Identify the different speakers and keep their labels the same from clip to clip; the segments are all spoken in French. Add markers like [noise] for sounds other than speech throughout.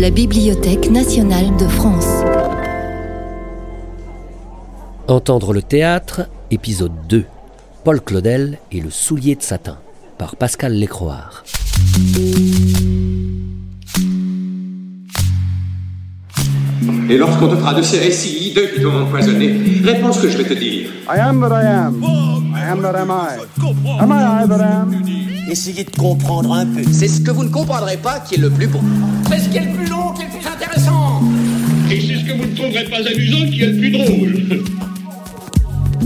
Speaker 1: la Bibliothèque nationale de France.
Speaker 2: Entendre le théâtre, épisode 2. Paul Claudel et le soulier de satin, par Pascal Lécroard.
Speaker 3: Et lorsqu'on te fera de ces récits hideux qui t'ont empoisonné, réponds ce que je vais te dire.
Speaker 4: I am that I am. Am that am I? Am I I that am?
Speaker 5: Essayez de comprendre un peu.
Speaker 6: C'est ce que vous ne comprendrez pas qui est le plus beau.
Speaker 7: C'est ce qui est le plus long qui est le plus intéressant.
Speaker 8: Et c'est ce que vous ne trouverez pas amusant qui est le plus drôle. [laughs]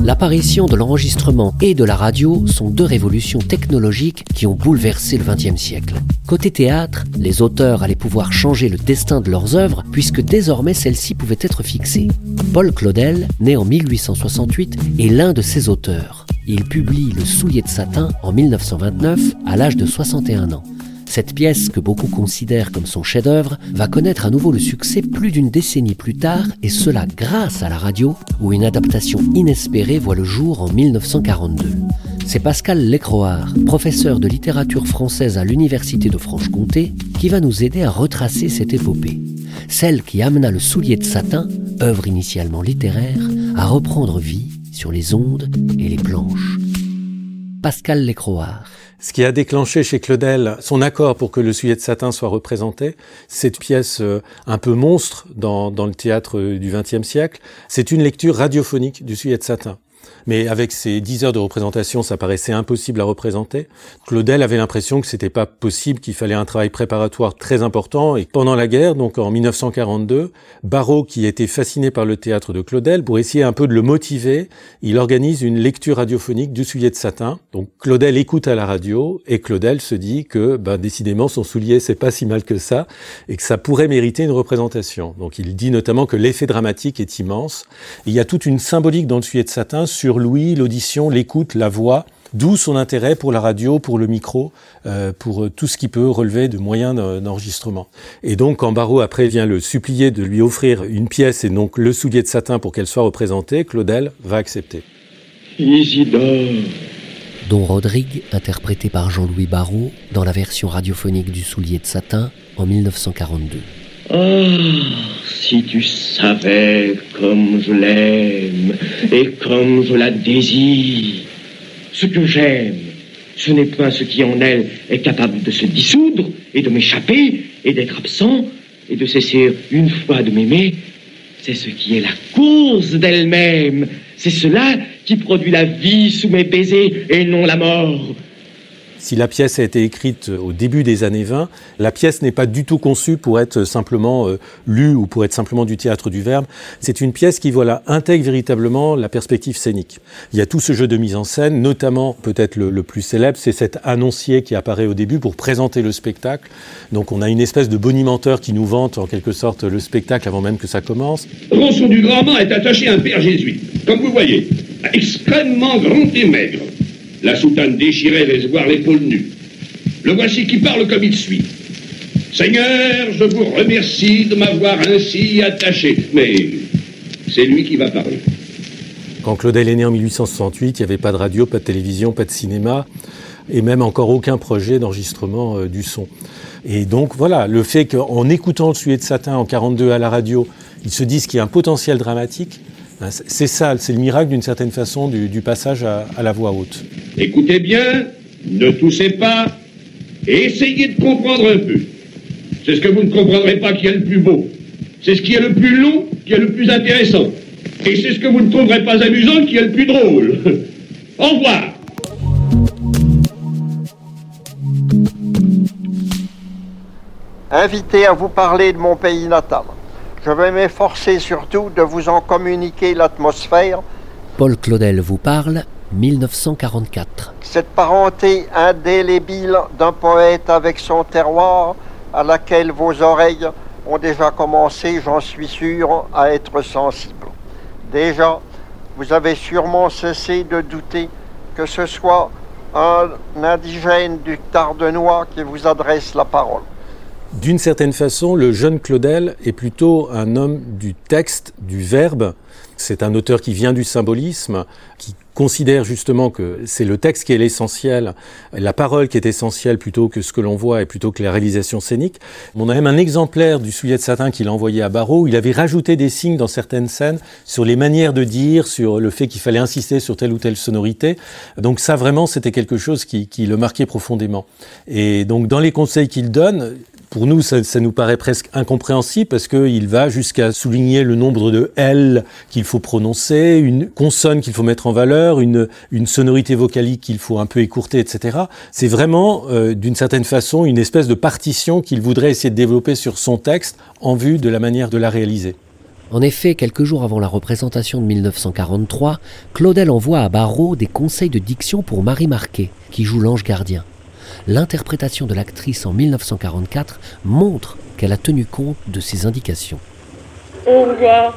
Speaker 2: L'apparition de l'enregistrement et de la radio sont deux révolutions technologiques qui ont bouleversé le XXe siècle. Côté théâtre, les auteurs allaient pouvoir changer le destin de leurs œuvres puisque désormais celles-ci pouvaient être fixées. Paul Claudel, né en 1868, est l'un de ces auteurs. Il publie Le soulier de satin en 1929 à l'âge de 61 ans. Cette pièce, que beaucoup considèrent comme son chef-d'œuvre, va connaître à nouveau le succès plus d'une décennie plus tard, et cela grâce à la radio, où une adaptation inespérée voit le jour en 1942. C'est Pascal Lécroard, professeur de littérature française à l'Université de Franche-Comté, qui va nous aider à retracer cette épopée. Celle qui amena le soulier de satin, œuvre initialement littéraire, à reprendre vie sur les ondes et les planches. Pascal Lécroard.
Speaker 9: Ce qui a déclenché chez Claudel son accord pour que le soulier de satin soit représenté, cette pièce euh, un peu monstre dans, dans le théâtre du XXe siècle, c'est une lecture radiophonique du soulier de satin. Mais avec ces dix heures de représentation, ça paraissait impossible à représenter. Claudel avait l'impression que c'était pas possible, qu'il fallait un travail préparatoire très important. Et pendant la guerre, donc en 1942, Barrault, qui était fasciné par le théâtre de Claudel, pour essayer un peu de le motiver, il organise une lecture radiophonique du soulier de satin. Donc Claudel écoute à la radio et Claudel se dit que, ben, décidément, son soulier, c'est pas si mal que ça et que ça pourrait mériter une représentation. Donc il dit notamment que l'effet dramatique est immense. il y a toute une symbolique dans le soulier de satin sur l'ouïe, l'audition, l'écoute, la voix, d'où son intérêt pour la radio, pour le micro, euh, pour tout ce qui peut relever de moyens d'enregistrement. Et donc, quand Barrault après vient le supplier de lui offrir une pièce et donc le soulier de satin pour qu'elle soit représentée, Claudel va accepter.
Speaker 8: Isidore.
Speaker 2: Don Rodrigue, interprété par Jean-Louis Barrault dans la version radiophonique du soulier de satin en 1942.
Speaker 8: Ah, si tu savais comme je l'aime et comme je la désire. Ce que j'aime, ce n'est point ce qui en elle est capable de se dissoudre et de m'échapper et d'être absent et de cesser une fois de m'aimer. C'est ce qui est la cause d'elle-même. C'est cela qui produit la vie sous mes baisers et non la mort.
Speaker 9: Si la pièce a été écrite au début des années 20, la pièce n'est pas du tout conçue pour être simplement euh, lue ou pour être simplement du théâtre du verbe. C'est une pièce qui voilà, intègre véritablement la perspective scénique. Il y a tout ce jeu de mise en scène, notamment peut-être le, plus célèbre, c'est cet annoncier qui apparaît au début pour présenter le spectacle. Donc on a une espèce de bonimenteur qui nous vante en quelque sorte le spectacle avant même que ça commence.
Speaker 8: Du Grand est attaché à un père jésuite, comme vous voyez, extrêmement grand et maigre la soutane déchirée laisse voir l'épaule nue. Le voici qui parle comme il suit. Seigneur, je vous remercie de m'avoir ainsi attaché. Mais c'est lui qui va parler.
Speaker 9: Quand Claudel est né en 1868, il n'y avait pas de radio, pas de télévision, pas de cinéma, et même encore aucun projet d'enregistrement euh, du son. Et donc voilà, le fait qu'en écoutant le sujet de satin en 42 à la radio, ils se disent qu'il y a un potentiel dramatique, c'est ça, c'est le miracle d'une certaine façon du, du passage à, à, la voix haute.
Speaker 8: Écoutez bien, ne toussez pas, et essayez de comprendre un peu. C'est ce que vous ne comprendrez pas qui est le plus beau. C'est ce qui est le plus long qui est le plus intéressant. Et c'est ce que vous ne trouverez pas amusant qui est le plus drôle. [laughs] Au revoir.
Speaker 10: Invité à vous parler de mon pays natal. Je vais m'efforcer surtout de vous en communiquer l'atmosphère.
Speaker 2: Paul Claudel vous parle, 1944.
Speaker 10: Cette parenté indélébile d'un poète avec son terroir, à laquelle vos oreilles ont déjà commencé, j'en suis sûr, à être sensibles. Déjà, vous avez sûrement cessé de douter que ce soit un indigène du Tardenois qui vous adresse la parole.
Speaker 9: D'une certaine façon, le jeune Claudel est plutôt un homme du texte, du verbe, C'est un auteur qui vient du symbolisme, qui considère justement que c'est le texte qui est l'essentiel, la parole qui est essentielle plutôt que ce que l'on voit et plutôt que la réalisation scénique. On a même un exemplaire du soulier de satin qu'il a envoyé à Barreau où il avait rajouté des signes dans certaines scènes sur les manières de dire, sur le fait qu'il fallait insister sur telle ou telle sonorité. Donc ça vraiment c'était quelque chose qui, qui le marquait profondément. Et donc dans les conseils qu'il donne, pour nous, ça, nous paraît presque incompréhensible parce qu'il va jusqu'à souligner le nombre de L qu'il faut prononcer, une consonne qu'il faut mettre en valeur, une, une sonorité vocalique qu'il faut un peu écourter, etc. C'est vraiment, euh, d'une certaine façon, une espèce de partition qu'il voudrait essayer de développer sur son texte en vue de la manière de la réaliser.
Speaker 2: En effet, quelques jours avant la représentation de 1943, Claudel envoie à Barrault des conseils de diction pour Marie Marquet, qui joue l'ange gardien l'interprétation de l'actrice en 1944 montre qu'elle a tenu compte de ces indications.
Speaker 11: Au revoir,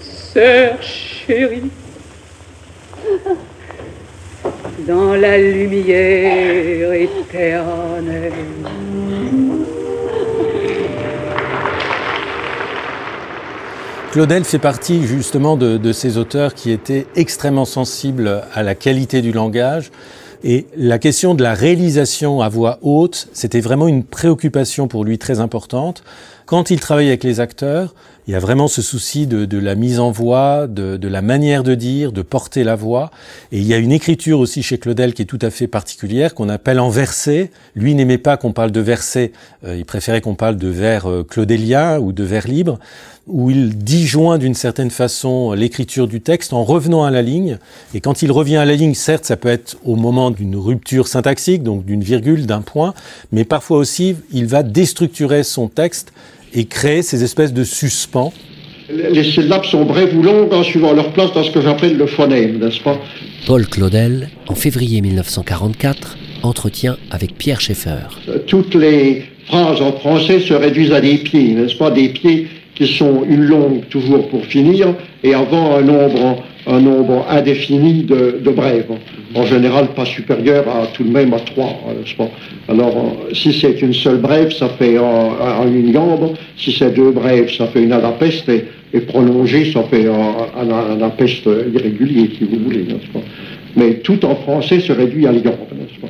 Speaker 11: sœur chérie. Dans la lumière éternelle.
Speaker 9: Claudel fait partie justement de, de, ces auteurs qui étaient extrêmement sensibles à la qualité du langage, et la question de la réalisation à voix haute, c'était vraiment une préoccupation pour lui très importante. Quand il travaille avec les acteurs, il y a vraiment ce souci de, de la mise en voix, de, de, la manière de dire, de porter la voix. Et il y a une écriture aussi chez Claudel qui est tout à fait particulière, qu'on appelle en versé. Lui n'aimait pas qu'on parle de versé, euh, il préférait qu'on parle de vers euh, claudélien ou de vers libre où il disjoint d'une certaine façon l'écriture du texte en revenant à la ligne. Et quand il revient à la ligne, certes, ça peut être au moment d'une rupture syntaxique, donc d'une virgule, d'un point, mais parfois aussi, il va déstructurer son texte et créer ces espèces de suspens.
Speaker 10: Les syllabes sont brèves ou longues en suivant leur place dans ce que j'appelle le phonème, n'est-ce pas?
Speaker 2: Paul Claudel, en février 1944, entretient avec Pierre Schaeffer.
Speaker 10: Toutes les phrases en français se réduisent à des pieds, n'est-ce pas? Des pieds qui sont une longue toujours pour finir, et avant un nombre, un nombre indéfini de, brèves. En général, pas supérieur à tout de même à trois. Alors, si c'est une seule brève, ça fait un, une gambe. Si c'est deux brèves, ça fait une anapeste. Et, et ça fait un, un, irrégulier, si vous voulez, pas Mais tout en français se réduit à gambe, n'est-ce pas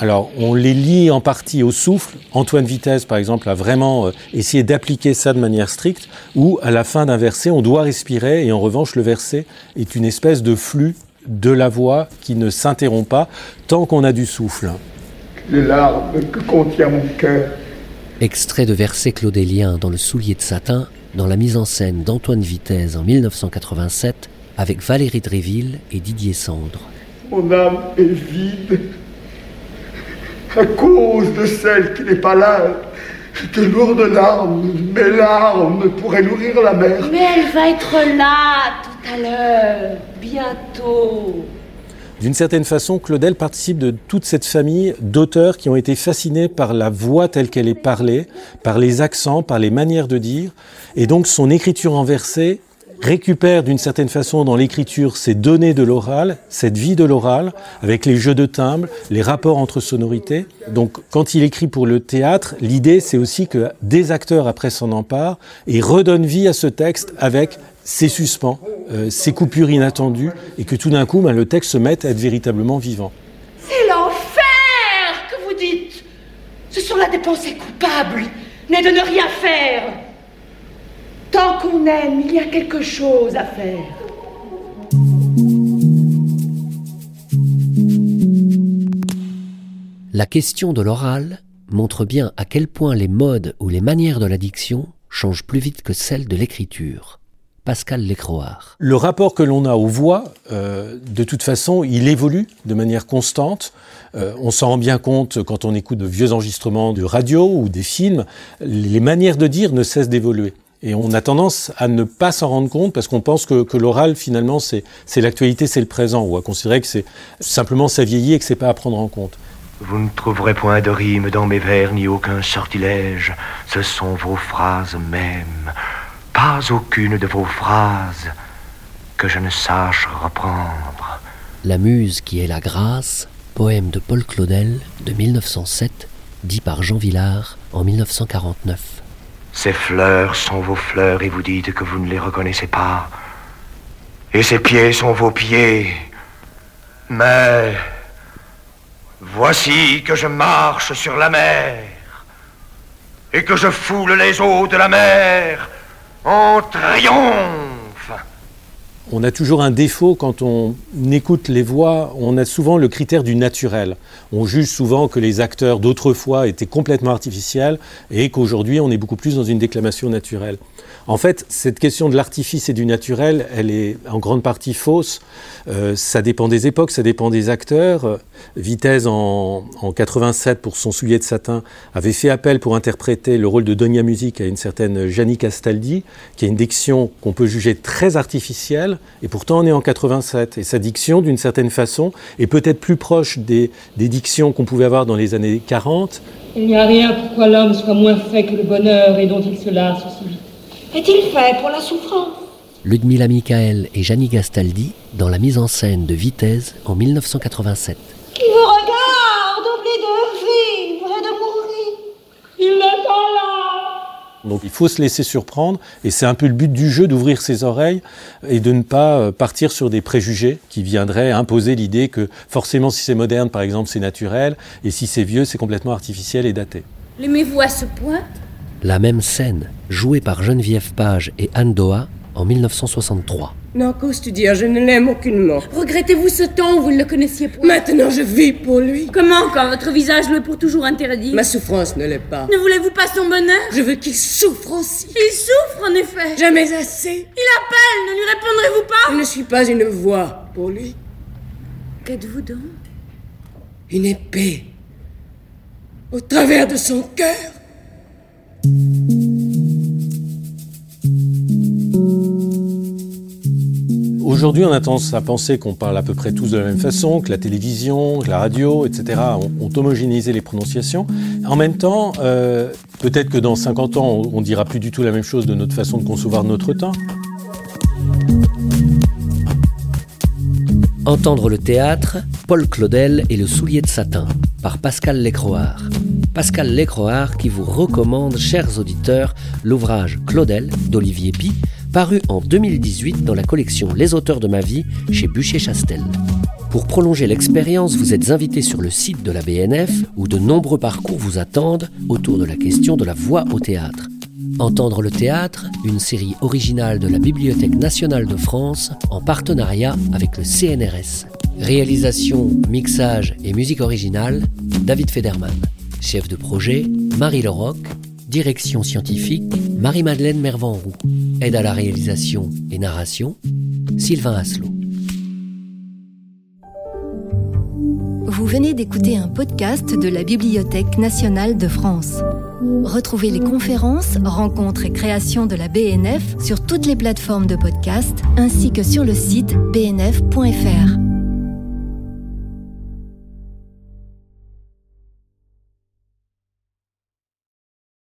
Speaker 9: alors, on les lie en partie au souffle. Antoine Vitesse, par exemple, a vraiment euh, essayé d'appliquer ça de manière stricte, où à la fin d'un verset, on doit respirer, et en revanche, le verset est une espèce de flux de la voix qui ne s'interrompt pas tant qu'on a du souffle.
Speaker 12: Les larmes que contient mon cœur.
Speaker 2: Extrait de verset claudélien dans Le soulier de satin, dans la mise en scène d'Antoine Vitesse en 1987, avec Valérie Dréville et Didier Sandre.
Speaker 12: Mon âme est vide à cause de celle qui n'est pas là. De lourdes larmes, mes larmes pourraient nourrir la mer.
Speaker 13: Mais elle va être là tout à l'heure, bientôt.
Speaker 9: D'une certaine façon, Claudel participe de toute cette famille d'auteurs qui ont été fascinés par la voix telle qu'elle est parlée, par les accents, par les manières de dire. Et donc son écriture en versé récupère d'une certaine façon dans l'écriture ces données de l'oral, cette vie de l'oral, avec les jeux de timbres, les rapports entre sonorités. Donc quand il écrit pour le théâtre, l'idée c'est aussi que des acteurs après s'en emparent et redonnent vie à ce texte avec ses suspens, euh, ses coupures inattendues, et que tout d'un coup, ben, le texte se mette à être véritablement vivant.
Speaker 13: C'est l'enfer que vous dites Ce sont là des pensées coupables, nées de ne rien faire Tant qu'on aime, il y a quelque chose à faire.
Speaker 2: La question de l'oral montre bien à quel point les modes ou les manières de la diction changent plus vite que celles de l'écriture. Pascal Lécroard.
Speaker 9: Le rapport que l'on a aux voix, euh, de toute façon, il évolue de manière constante. Euh, on s'en rend bien compte quand on écoute de vieux enregistrements de radio ou des films. Les manières de dire ne cessent d'évoluer. Et on a tendance à ne pas s'en rendre compte parce qu'on pense que, que l'oral, finalement, c'est l'actualité, c'est le présent, ou à considérer que c'est simplement ça vieillit et que c'est pas à prendre en compte.
Speaker 14: Vous ne trouverez point de rime dans mes vers, ni aucun sortilège. Ce sont vos phrases mêmes. Pas aucune de vos phrases que je ne sache reprendre.
Speaker 2: La muse qui est la grâce, poème de Paul Claudel de 1907, dit par Jean Villard en 1949.
Speaker 14: Ces fleurs sont vos fleurs et vous dites que vous ne les reconnaissez pas. Et ses pieds sont vos pieds. Mais voici que je marche sur la mer et que je foule les eaux de la mer en triomphe.
Speaker 9: On a toujours un défaut quand on écoute les voix, on a souvent le critère du naturel. On juge souvent que les acteurs d'autrefois étaient complètement artificiels et qu'aujourd'hui on est beaucoup plus dans une déclamation naturelle. En fait, cette question de l'artifice et du naturel, elle est en grande partie fausse. Euh, ça dépend des époques, ça dépend des acteurs. Vitesse, en, en 87, pour son soulier de satin, avait fait appel pour interpréter le rôle de Donia Music à une certaine Gianni Castaldi, qui a une diction qu'on peut juger très artificielle, et pourtant on est en 87. Et sa diction, d'une certaine façon, est peut-être plus proche des, des dictions qu'on pouvait avoir dans les années 40.
Speaker 11: Il n'y a rien pourquoi l'homme soit moins fait que le bonheur et dont il se lasse aussi vite.
Speaker 13: Est-il fait pour la souffrance?
Speaker 2: Ludmila Michael et Gianni Gastaldi dans la mise en scène de Vitesse en 1987.
Speaker 13: Qui vous regarde, oublie de vivre et de mourir.
Speaker 11: Il n'est pas là
Speaker 9: Donc il faut se laisser surprendre et c'est un peu le but du jeu d'ouvrir ses oreilles et de ne pas euh, partir sur des préjugés qui viendraient imposer l'idée que forcément si c'est moderne par exemple c'est naturel et si c'est vieux c'est complètement artificiel et daté.
Speaker 15: L'aimez-vous à ce point?
Speaker 2: La même scène, jouée par Geneviève Page et Anne Doha en 1963.
Speaker 11: Non, qu'oses tu dire Je ne l'aime aucunement.
Speaker 15: Regrettez-vous ce temps où vous ne le connaissiez point?
Speaker 11: Maintenant, je vis pour lui.
Speaker 15: Comment quand votre visage lui est pour toujours interdit?
Speaker 11: Ma souffrance ne l'est pas.
Speaker 15: Ne voulez-vous pas son bonheur?
Speaker 11: Je veux qu'il souffre aussi.
Speaker 15: Il souffre en effet.
Speaker 11: Jamais assez.
Speaker 15: Il appelle, ne lui répondrez-vous pas?
Speaker 11: Je ne suis pas une voix pour lui.
Speaker 15: Qu'êtes-vous donc?
Speaker 11: Une épée. Au travers de son cœur.
Speaker 9: Aujourd'hui, on a tendance à penser qu'on parle à peu près tous de la même façon, que la télévision, que la radio, etc. ont, homogénéisé les prononciations. En même temps, euh, peut-être que dans 50 ans, on, dira plus du tout la même chose de notre façon de concevoir notre temps.
Speaker 2: Entendre le théâtre, Paul Claudel et le soulier de satin, par Pascal Lécroard. Pascal Lécroard qui vous recommande, chers auditeurs, l'ouvrage Claudel d'Olivier Pi, paru en 2018 dans la collection Les auteurs de ma vie chez Bûcher-Chastel. Pour prolonger l'expérience, vous êtes invité sur le site de la BNF où de nombreux parcours vous attendent autour de la question de la voix au théâtre. Entendre le théâtre, une série originale de la Bibliothèque nationale de France en partenariat avec le CNRS. Réalisation, mixage et musique originale, David Federman. Chef de projet, Marie Leroc. Direction scientifique, Marie-Madeleine Mervanroux. Aide à la réalisation et narration, Sylvain Asselot.
Speaker 1: Vous venez d'écouter un podcast de la Bibliothèque nationale de France. Retrouvez les conférences, rencontres et créations de la BNF sur toutes les plateformes de podcast ainsi que sur le site bnf.fr.